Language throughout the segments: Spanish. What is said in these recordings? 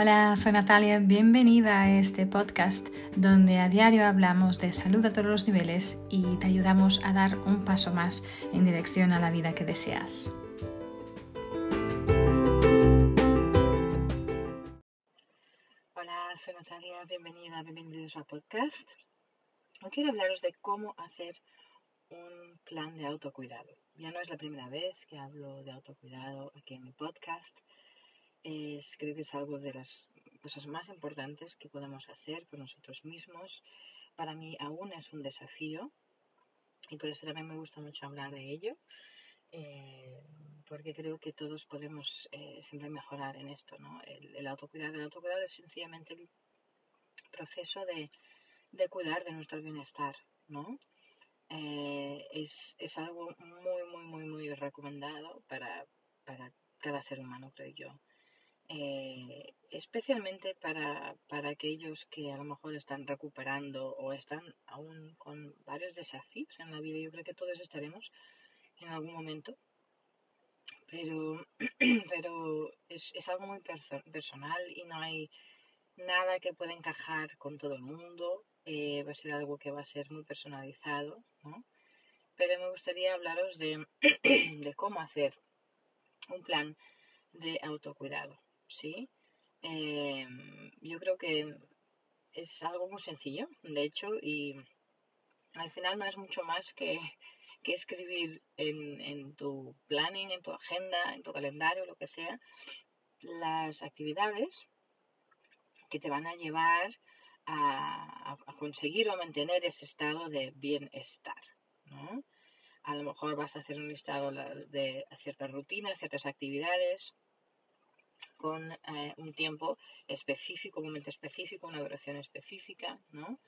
Hola, soy Natalia, bienvenida a este podcast donde a diario hablamos de salud a todos los niveles y te ayudamos a dar un paso más en dirección a la vida que deseas. Hola, soy Natalia, bienvenida, bienvenidos al podcast. Hoy quiero hablaros de cómo hacer un plan de autocuidado. Ya no es la primera vez que hablo de autocuidado aquí en mi podcast es, creo que es algo de las cosas más importantes que podemos hacer por nosotros mismos. Para mí aún es un desafío y por eso también me gusta mucho hablar de ello, eh, porque creo que todos podemos eh, siempre mejorar en esto. ¿no? El, autocuidado, el autocuidado es sencillamente el proceso de, de cuidar de nuestro bienestar. ¿no? Eh, es, es, algo muy, muy, muy, muy recomendado para, para cada ser humano, creo yo. Eh, especialmente para, para, aquellos que a lo mejor están recuperando o están aún con varios desafíos en la vida. Yo creo que todos estaremos en algún momento, pero, pero es, es algo muy personal y no hay nada que pueda encajar con todo el mundo. Eh, va a ser algo que va a ser muy personalizado, ¿no? Pero me gustaría hablaros de, de cómo hacer un plan de autocuidado. ¿Sí? Em, yo creo que es algo muy sencillo, de hecho, y al final no es mucho más que, que escribir en, en, tu planning, en tu agenda, en tu calendario, lo que sea, las actividades que te van a llevar a, a conseguir o mantener ese estado de bienestar, ¿no? A lo mejor vas a hacer un listado de ciertas rutinas, ciertas actividades, con eh, un tiempo específico, un momento específico, una duración específica, ¿no?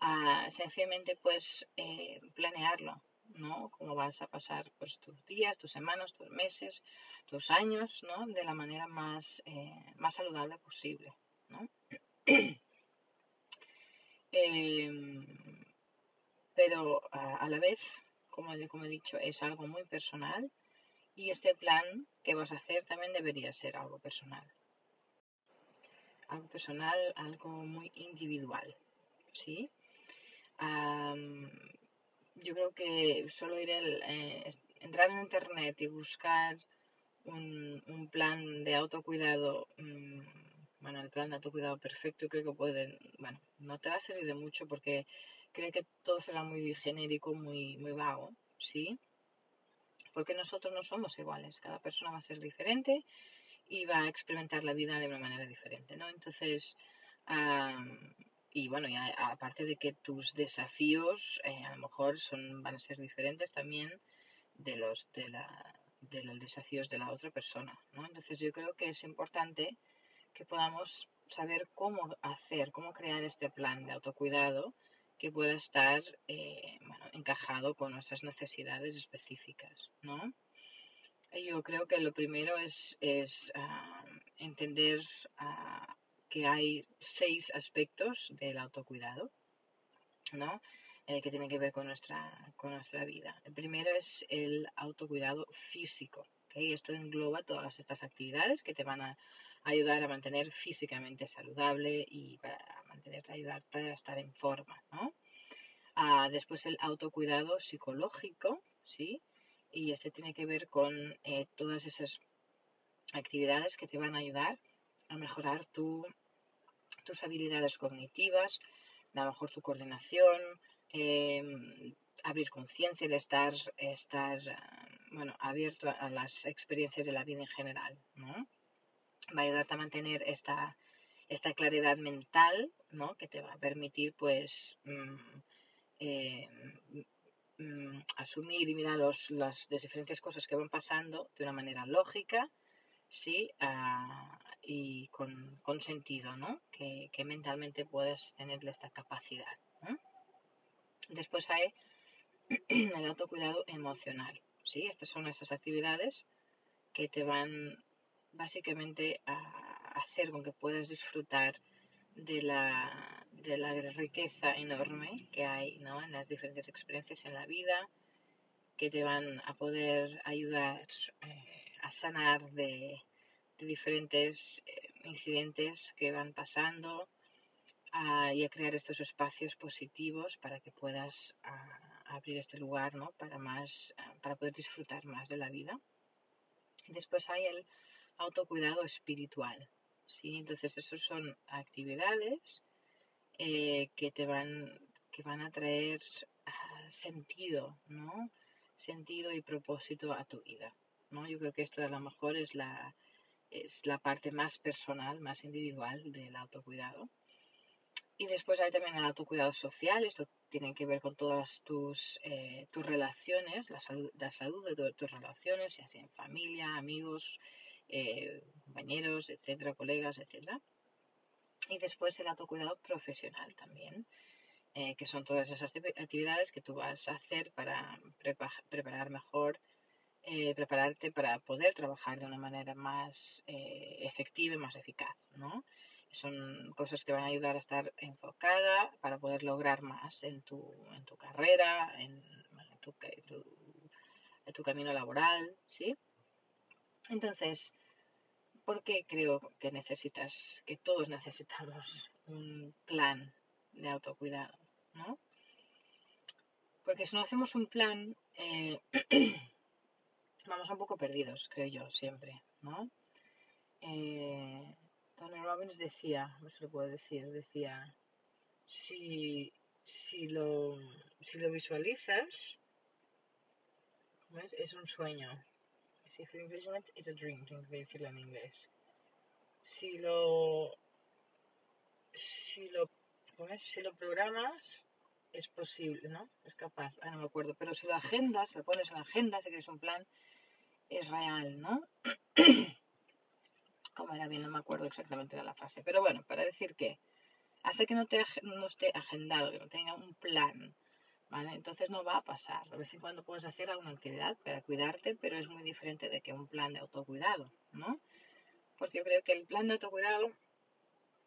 Ah, sencillamente, pues, eh, planearlo, ¿no? Cómo vas a pasar pues, tus días, tus semanas, tus meses, tus años, ¿no? De la manera más, eh, más saludable posible, ¿no? Em, pero a la vez, como, como he dicho, es algo muy personal y este plan que vas a hacer también debería ser algo personal. Algo personal, algo muy individual. ¿Sí? yo creo que solo ir eh, entrar en internet y buscar un, plan de autocuidado, mm, bueno, el plan de autocuidado perfecto, creo que pueden, bueno, no te va a servir de mucho porque creo que todo será muy genérico, muy, muy vago, ¿sí? Porque nosotros no somos iguales, cada persona va a ser diferente y va a experimentar la vida de una manera diferente, ¿no? Entonces, y bueno, y aparte de que tus desafíos eh, a lo mejor son, van a ser diferentes también de los, de, la, de los desafíos de la otra persona, ¿no? Entonces yo creo que es importante que podamos saber cómo hacer, cómo crear este plan de autocuidado que pueda estar eh, encajado con nuestras necesidades específicas, ¿no? Yo creo que lo primero es, ah, entender ah, que hay seis aspectos del autocuidado, ¿no? Eh, que tienen que ver con nuestra, con nuestra vida. El primero es el autocuidado físico. ¿okay? Esto engloba todas estas actividades que te van a ayudar a mantener físicamente saludable y para mantenerte, ayudarte a estar en forma, ¿no? Ah, después el autocuidado psicológico, ¿sí? Y este tiene que ver con eh, todas esas actividades que te van a ayudar a mejorar tu, tus habilidades cognitivas, a lo mejor tu coordinación, em, abrir conciencia de estar, estar bueno, abierto a, las experiencias de la vida en general, ¿no? Va a ayudarte a mantener esta, esta claridad mental, ¿no? Que te va a permitir, pues, mm, eh, mm, asumir y mirar las diferentes cosas que van pasando de una manera lógica, ¿sí? Ah, y con, sentido, ¿no? Que, mentalmente puedes tener esta capacidad. Después hay el autocuidado emocional, ¿sí? Estas son esas actividades que te van básicamente a con que puedas disfrutar de la, de la riqueza enorme que hay en las diferentes experiencias en la vida, que te van a poder ayudar eh, a sanar de, diferentes eh, incidentes que van pasando y a crear estos espacios positivos para que puedas abrir este lugar ¿no? para, más, para poder disfrutar más de la vida. Después hay el autocuidado espiritual. ¿Sí? Entonces, esas son actividades eh, que te van, que van a traer ah, sentido, ¿no? Sentido y propósito a tu vida. ¿no? Yo creo que esto a lo mejor es la, es la parte más personal, más individual del autocuidado. Y después hay también el autocuidado social, esto tiene que ver con todas tus, eh, tus relaciones, la salud, la salud de tus relaciones, ya sea en familia, amigos, eh, compañeros, etcétera, colegas, etcétera. Y después el autocuidado profesional también, eh, que son todas esas actividades que tú vas a hacer para preparar mejor, prepararte para poder trabajar de una manera más efectiva y más eficaz, ¿no? Son cosas que van a ayudar a estar enfocada para poder lograr más en tu, en tu carrera, en, tu, en tu camino laboral, ¿sí? Entonces, ¿por qué creo que necesitas, que todos necesitamos un plan de autocuidado, ¿no? Porque si no hacemos un plan, eh, vamos un poco perdidos, creo yo, siempre, ¿no? Eh, Tony Robbins decía, no se lo puedo decir, decía, si, si, lo, si lo visualizas, es un sueño. Si envision it, it's a dream, tengo que decirlo en inglés. Si lo, si lo, si lo programas, es posible, ¿no? Es capaz, ah, no me acuerdo, pero si lo agendas, lo pones en la agenda, si quieres un plan, es real, ¿no? como era bien, no me acuerdo exactamente de la frase, pero bueno, para decir que hace que no, te, no esté agendado, que no tenga un plan, ¿vale? Entonces no va a pasar. De vez en cuando puedes hacer alguna actividad para cuidarte, pero es muy diferente de que un plan de autocuidado, ¿no? Porque yo creo que el plan de autocuidado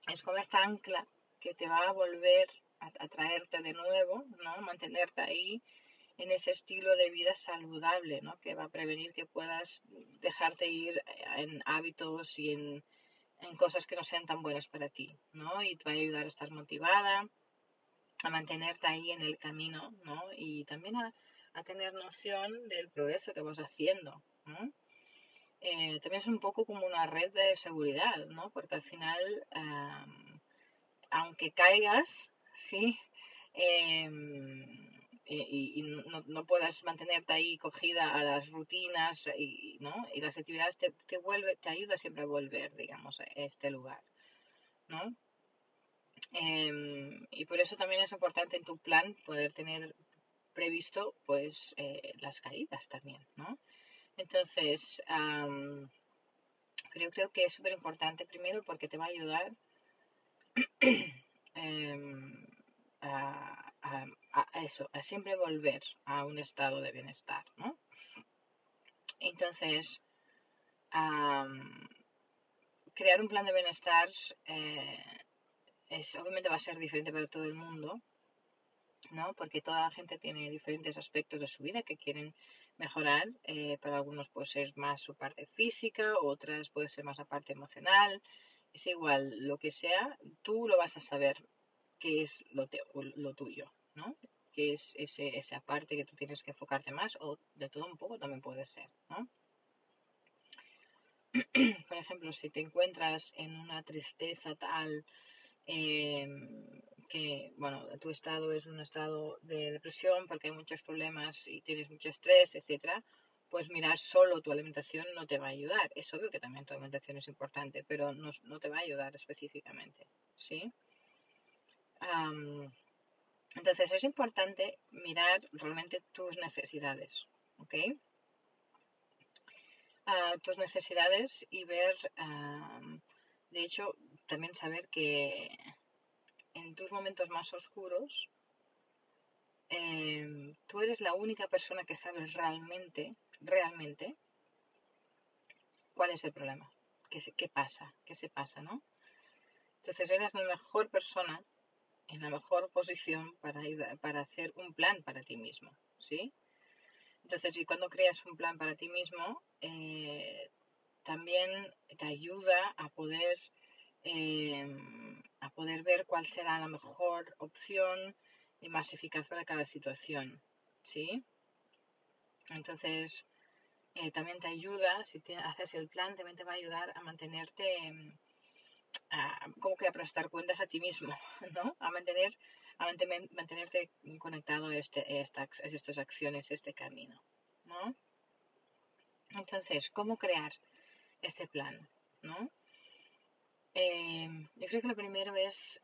es como esta ancla que te va a volver a, traerte de nuevo, ¿no? Mantenerte ahí en ese estilo de vida saludable, ¿no? que va a prevenir que puedas dejarte ir en hábitos y en, cosas que no sean tan buenas para ti, ¿no? Y te va a ayudar a estar motivada, a mantenerte ahí en el camino, ¿no? Y también a, tener noción del progreso que vas haciendo, ¿no? Eh, también es un poco como una red de seguridad, ¿no? Porque al final, aunque caigas, ¿sí? Em, y, no, no, puedas mantenerte ahí cogida a las rutinas y, ¿no? y las actividades te, te, vuelve, te ayuda siempre a volver, digamos, a este lugar. ¿no? Em, y por eso también es importante en tu plan poder tener previsto pues eh, las caídas también, ¿no? Entonces, creo, que es súper importante primero porque te va a ayudar em, a, a, eso, a siempre volver a un estado de bienestar, ¿no? Entonces, crear un plan de bienestar eh, obviamente va a ser diferente para todo el mundo, ¿no? Porque toda la gente tiene diferentes aspectos de su vida que quieren mejorar. Eh, para algunos puede ser más su parte física, otras puede ser más la parte emocional. Es igual, lo que sea, tú lo vas a saber qué es lo, tuyo, ¿no? Que es ese, esa parte que tú tienes que enfocarte más o de todo un poco también puede ser, ¿no? Por ejemplo, si te encuentras en una tristeza tal em, que, bueno, tu estado es un estado de depresión porque hay muchos problemas y tienes mucho estrés, etcétera, pues mirar solo tu alimentación no te va a ayudar. Es obvio que también tu alimentación es importante, pero no, no te va a ayudar específicamente, ¿sí? entonces es importante mirar realmente tus necesidades. Ah, tus necesidades y ver, de hecho, también saber que en tus momentos más oscuros, em, tú eres la única persona que sabes realmente, realmente, cuál es el problema, qué, qué pasa, qué se pasa, ¿no? Entonces eres la mejor persona en la mejor posición para, para hacer un plan para ti mismo, ¿sí? Entonces, y cuando creas un plan para ti mismo, eh, también te ayuda a poder em, a poder ver cuál será la mejor opción y más eficaz para cada situación, ¿sí? Entonces, eh, también te ayuda, si haces el plan, también te va a ayudar a mantenerte, em, como que a prestar cuentas a ti mismo, ¿no? A mantener, a mantenerte conectado a, este, estas, estas acciones, este camino, ¿no? Entonces, ¿cómo crear este plan, ¿no? Em, yo creo que lo primero es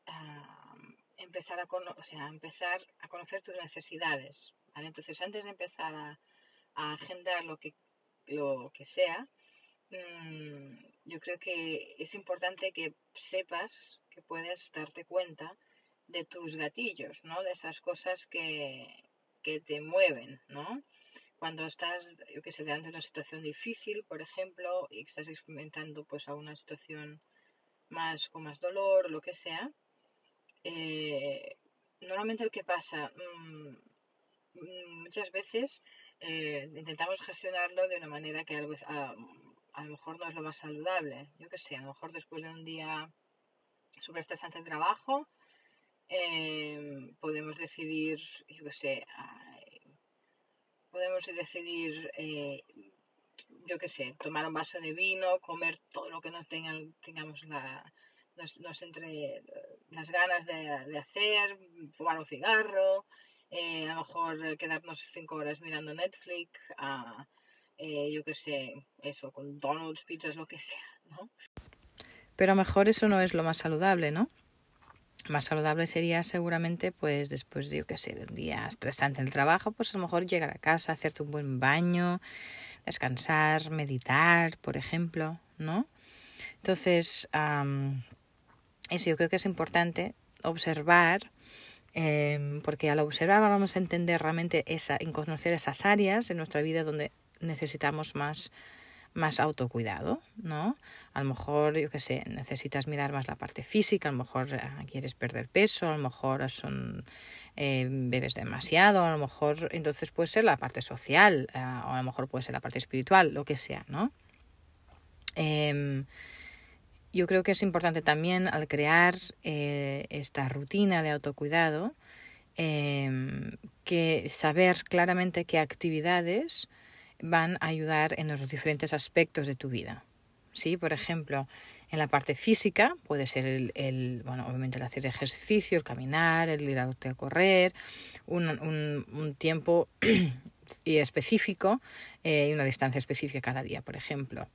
empezar, a o sea, empezar a conocer tus necesidades. Entonces, antes de empezar a, agendar lo que, lo que sea, mm, yo creo que es importante que sepas que puedes darte cuenta de tus gatillos, ¿no? De esas cosas que, que te mueven, ¿no? Cuando estás, yo que sé, delante de una situación difícil, por ejemplo, y estás experimentando pues a una situación más con más dolor lo que sea, eh, normalmente el que pasa mm, muchas veces eh, intentamos gestionarlo de una manera que a, a, lo mejor no es lo más saludable. Yo que sé, a lo mejor después de un día súper estresante el trabajo, eh, podemos decidir, yo que sé, podemos decidir yo qué sé, tomar un vaso de vino, comer todo lo que nos tengan, tengamos la, nos, entre las ganas de, hacer, fumar un cigarro, eh, a lo mejor quedarnos cinco horas mirando Netflix, eh, yo qué sé, eso, con donuts, pizzas, lo que sea, ¿no? Pero a lo mejor eso no es lo más saludable, ¿no? Más saludable sería seguramente, pues después de, yo qué sé, de un día estresante en el trabajo, pues a lo mejor llegar a casa, hacerte un buen baño, descansar, meditar, por ejemplo, ¿no? Entonces, eso yo creo que es importante observar, em, porque al observar vamos a entender realmente esa, conocer esas áreas en nuestra vida donde necesitamos más, más autocuidado, ¿no? A lo mejor, yo qué sé, necesitas mirar más la parte física, a lo mejor ah, quieres perder peso, a lo mejor son eh, bebes demasiado, a lo mejor entonces puede ser la parte social, eh, o a lo mejor puede ser la parte espiritual, lo que sea, ¿no? Em, yo creo que es importante también al crear eh, esta rutina de autocuidado, em, que saber claramente qué actividades van a ayudar en los diferentes aspectos de tu vida. ¿Sí? Por ejemplo, en la parte física puede ser el, el bueno, obviamente el hacer ejercicio, el caminar, el ir a correr, un, un, un tiempo específico eh, y una distancia específica cada día, por ejemplo.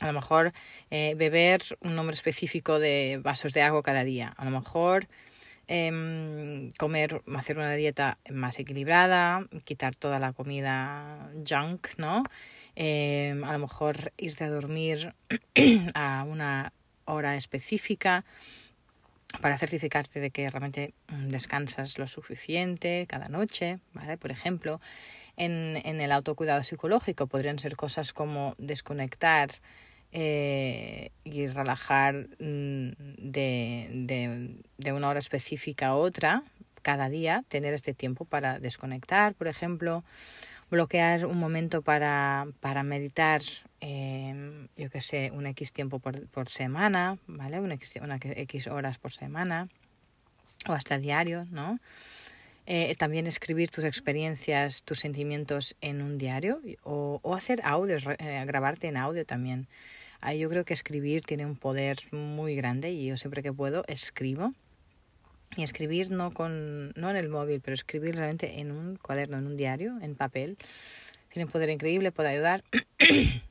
A lo mejor eh, beber un número específico de vasos de agua cada día. A lo mejor em, comer, hacer una dieta más equilibrada, quitar toda la comida junk, ¿no? Em, a lo mejor irte a dormir a una hora específica para certificarte de que realmente mm, descansas lo suficiente cada noche, ¿vale? Por ejemplo, en, en el autocuidado psicológico podrían ser cosas como desconectar eh, y relajar mm, de, una hora específica a otra cada día, tener este tiempo para desconectar, por ejemplo, bloquear un momento para, para meditar, eh, yo que sé, un X tiempo por, por semana, ¿vale? Una X, una X horas por semana o hasta diario, ¿no? Eh, también escribir tus experiencias, tus sentimientos en un diario o, o hacer audios, eh, grabarte en audio también. Ahí yo creo que escribir tiene un poder muy grande y yo siempre que puedo escribo y escribir no con no en el móvil, pero escribir realmente en un cuaderno, en un diario, en papel, tiene un poder increíble, puede ayudar.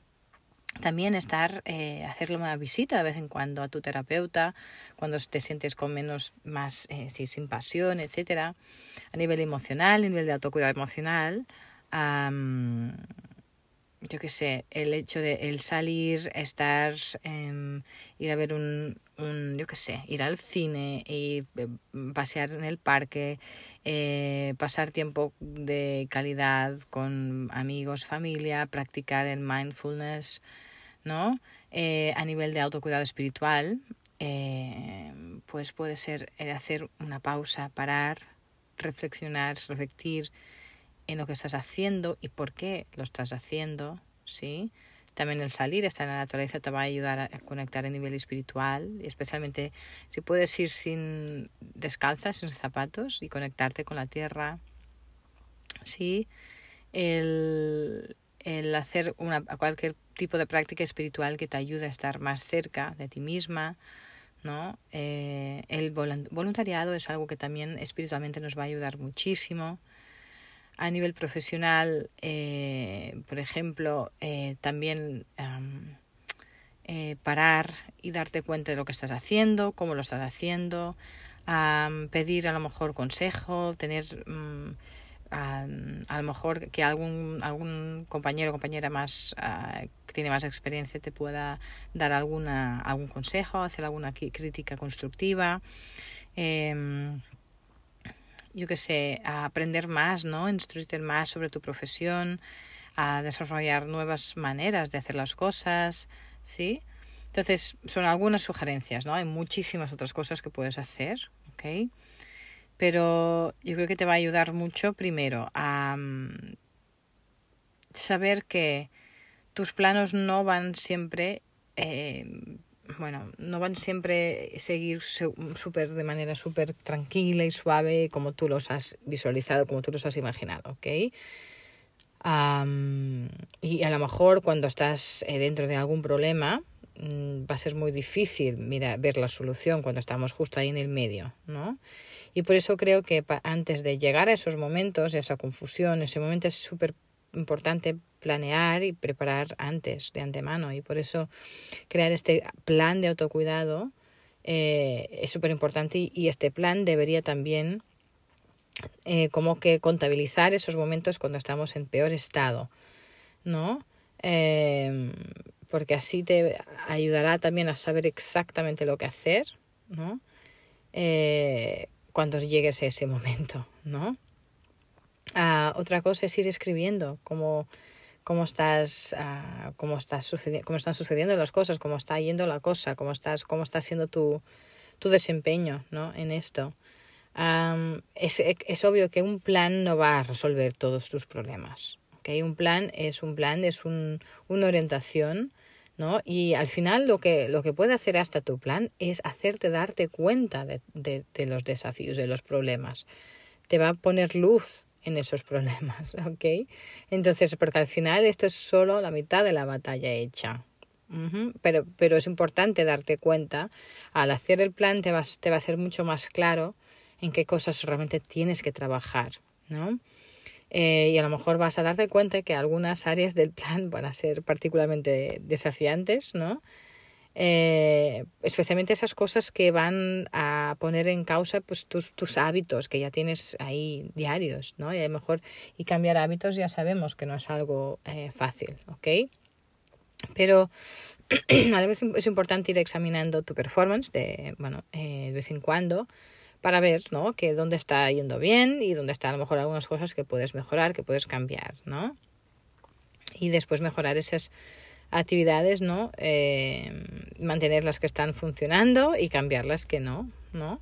También estar, eh, hacerle una visita de vez en cuando a tu terapeuta, cuando te sientes con menos, más, eh, sin pasión, etcétera. A nivel emocional, a nivel de autocuidado emocional, yo qué sé, el hecho de el salir, estar, eh, ir a ver un, un, yo qué sé, ir al cine y eh, pasear en el parque, eh, pasar tiempo de calidad con amigos, familia, practicar el mindfulness, ¿no? Eh, a nivel de autocuidado espiritual, eh, pues puede ser hacer una pausa, parar, reflexionar, reflectir en lo que estás haciendo y por qué lo estás haciendo, ¿sí? También el salir, estar en la naturaleza te va a ayudar a conectar a nivel espiritual, especialmente si puedes ir sin descalzas, sin zapatos y conectarte con la tierra. Sí, el, el hacer una, cualquier tipo de práctica espiritual que te ayude a estar más cerca de ti misma, ¿no? Eh, el voluntariado es algo que también espiritualmente nos va a ayudar muchísimo. A nivel profesional, eh, por ejemplo, eh, también parar y darte cuenta de lo que estás haciendo, cómo lo estás haciendo, pedir a lo mejor consejo, tener a, a, lo mejor que algún, algún compañero o compañera más uh, que tiene más experiencia te pueda dar alguna, algún consejo, hacer alguna crítica constructiva. Eh, yo qué sé, a aprender más, ¿no? Instruirte más sobre tu profesión, a desarrollar nuevas maneras de hacer las cosas, ¿sí? Entonces, son algunas sugerencias, ¿no? Hay muchísimas otras cosas que puedes hacer, ¿ok? pero yo creo que te va a ayudar mucho primero a mm, saber que tus planos no van siempre eh, bueno, no van siempre a seguir super, de manera súper tranquila y suave como tú los has visualizado, como tú los has imaginado, ¿ok? y a lo mejor cuando estás eh, dentro de algún problema mm, va a ser muy difícil mira, ver la solución cuando estamos justo ahí en el medio, ¿no? Y por eso creo que antes de llegar a esos momentos, esa confusión, ese momento es súper importante planear y preparar antes, de antemano. Y por eso crear este plan de autocuidado eh, es súper importante y, este plan debería también eh, como que contabilizar esos momentos cuando estamos en peor estado, ¿no? Eh, porque así te ayudará también a saber exactamente lo que hacer, ¿no? cuando llegues a ese momento, ¿no? Ah, otra cosa es ir escribiendo cómo, cómo estás, uh, cómo, estás cómo están sucediendo las cosas, cómo está yendo la cosa, cómo estás, cómo está siendo tu, tu desempeño ¿no? en esto. es, es, obvio que un plan no va a resolver todos tus problemas. ¿okay? Un plan es un plan, es un, una orientación ¿no? Y al final lo que, lo que puede hacer hasta tu plan es hacerte darte cuenta de, de, de los desafíos, de los problemas. Te va a poner luz en esos problemas, ¿ok? Entonces, porque al final esto es solo la mitad de la batalla hecha. pero, pero es importante darte cuenta, al hacer el plan te, vas, te va a ser mucho más claro en qué cosas realmente tienes que trabajar, ¿no? Eh, y a lo mejor vas a darte cuenta que algunas áreas del plan van a ser particularmente desafiantes, ¿no? Eh, especialmente esas cosas que van a poner en causa pues, tus, tus hábitos que ya tienes ahí diarios, ¿no? Y a lo mejor y cambiar hábitos ya sabemos que no es algo eh, fácil, ¿ok? Pero a la vez es importante ir examinando tu performance de, bueno, de vez en cuando para ver, ¿no? Que dónde está yendo bien y dónde están a lo mejor algunas cosas que puedes mejorar, que puedes cambiar, ¿no? Y después mejorar esas actividades, ¿no? Eh, mantener las que están funcionando y cambiar las que no, ¿no?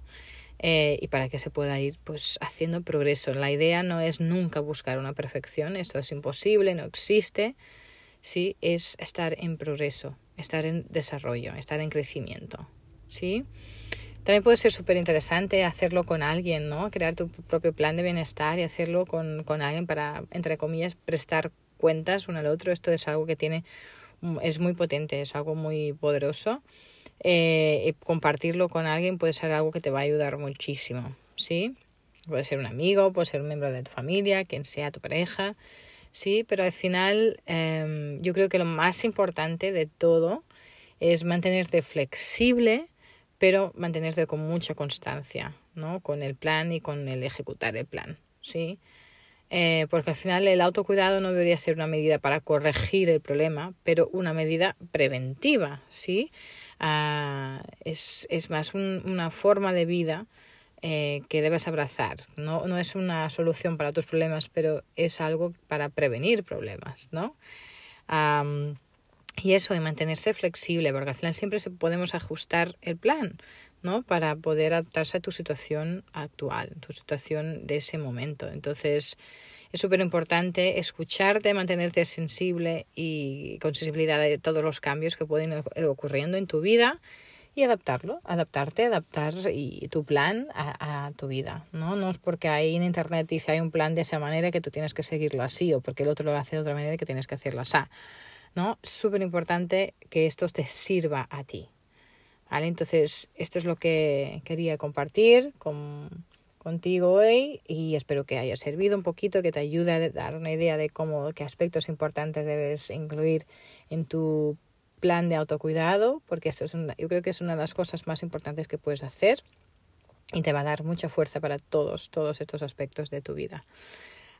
Eh, y para que se pueda ir pues haciendo progreso. La idea no es nunca buscar una perfección, esto es imposible, no existe, sí, es estar en progreso, estar en desarrollo, estar en crecimiento, ¿sí? También puede ser súper interesante hacerlo con alguien, ¿no? Crear tu propio plan de bienestar y hacerlo con, con alguien para, entre comillas, prestar cuentas uno al otro. Esto es algo que tiene, es muy potente, es algo muy poderoso. Eh, compartirlo con alguien puede ser algo que te va a ayudar muchísimo, ¿sí? Puede ser un amigo, puede ser un miembro de tu familia, quien sea tu pareja, sí, pero al final eh, yo creo que lo más importante de todo es mantenerte flexible pero mantenerte con mucha constancia, ¿no? Con el plan y con el ejecutar el plan, ¿sí? Eh, porque al final el autocuidado no debería ser una medida para corregir el problema, pero una medida preventiva, ¿sí? Ah, es, es, más una forma de vida eh, que debes abrazar. No, no es una solución para tus problemas, pero es algo para prevenir problemas, ¿no? Y eso de mantenerse flexible, porque al final siempre podemos ajustar el plan, ¿no? Para poder adaptarse a tu situación actual, tu situación de ese momento. Entonces, Es súper importante escucharte, mantenerte sensible y con sensibilidad de todos los cambios que pueden ir ocurriendo en tu vida y adaptarlo, adaptarte, adaptar y tu plan a, tu vida, ¿no? No es porque ahí en internet dice hay un plan de esa manera que tú tienes que seguirlo así o porque el otro lo hace de otra manera que tienes que hacerlo así, ¿no? Súper importante que esto te sirva a ti, Entonces, esto es lo que quería compartir con, contigo hoy y espero que haya servido un poquito, que te ayude a dar una idea de cómo, qué aspectos importantes debes incluir en tu plan de autocuidado, porque esto es una, yo creo que es una de las cosas más importantes que puedes hacer y te va a dar mucha fuerza para todos, todos estos aspectos de tu vida.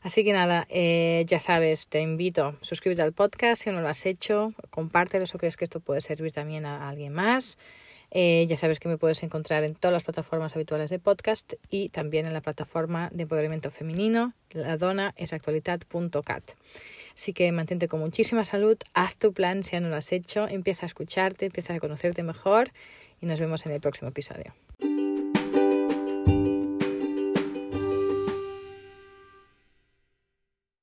Así que nada, eh, ya sabes, te invito, suscríbete al podcast si no lo has hecho, compártelo si crees que esto puede servir también a alguien más. Eh, ya sabes que me puedes encontrar en todas las plataformas habituales de podcast y también en la plataforma de empoderamiento femenino, la dona es actualidad.cat. Así que mantente con muchísima salud, haz tu plan si ya no lo has hecho, empieza a escucharte, empieza a conocerte mejor y nos vemos en el próximo episodio.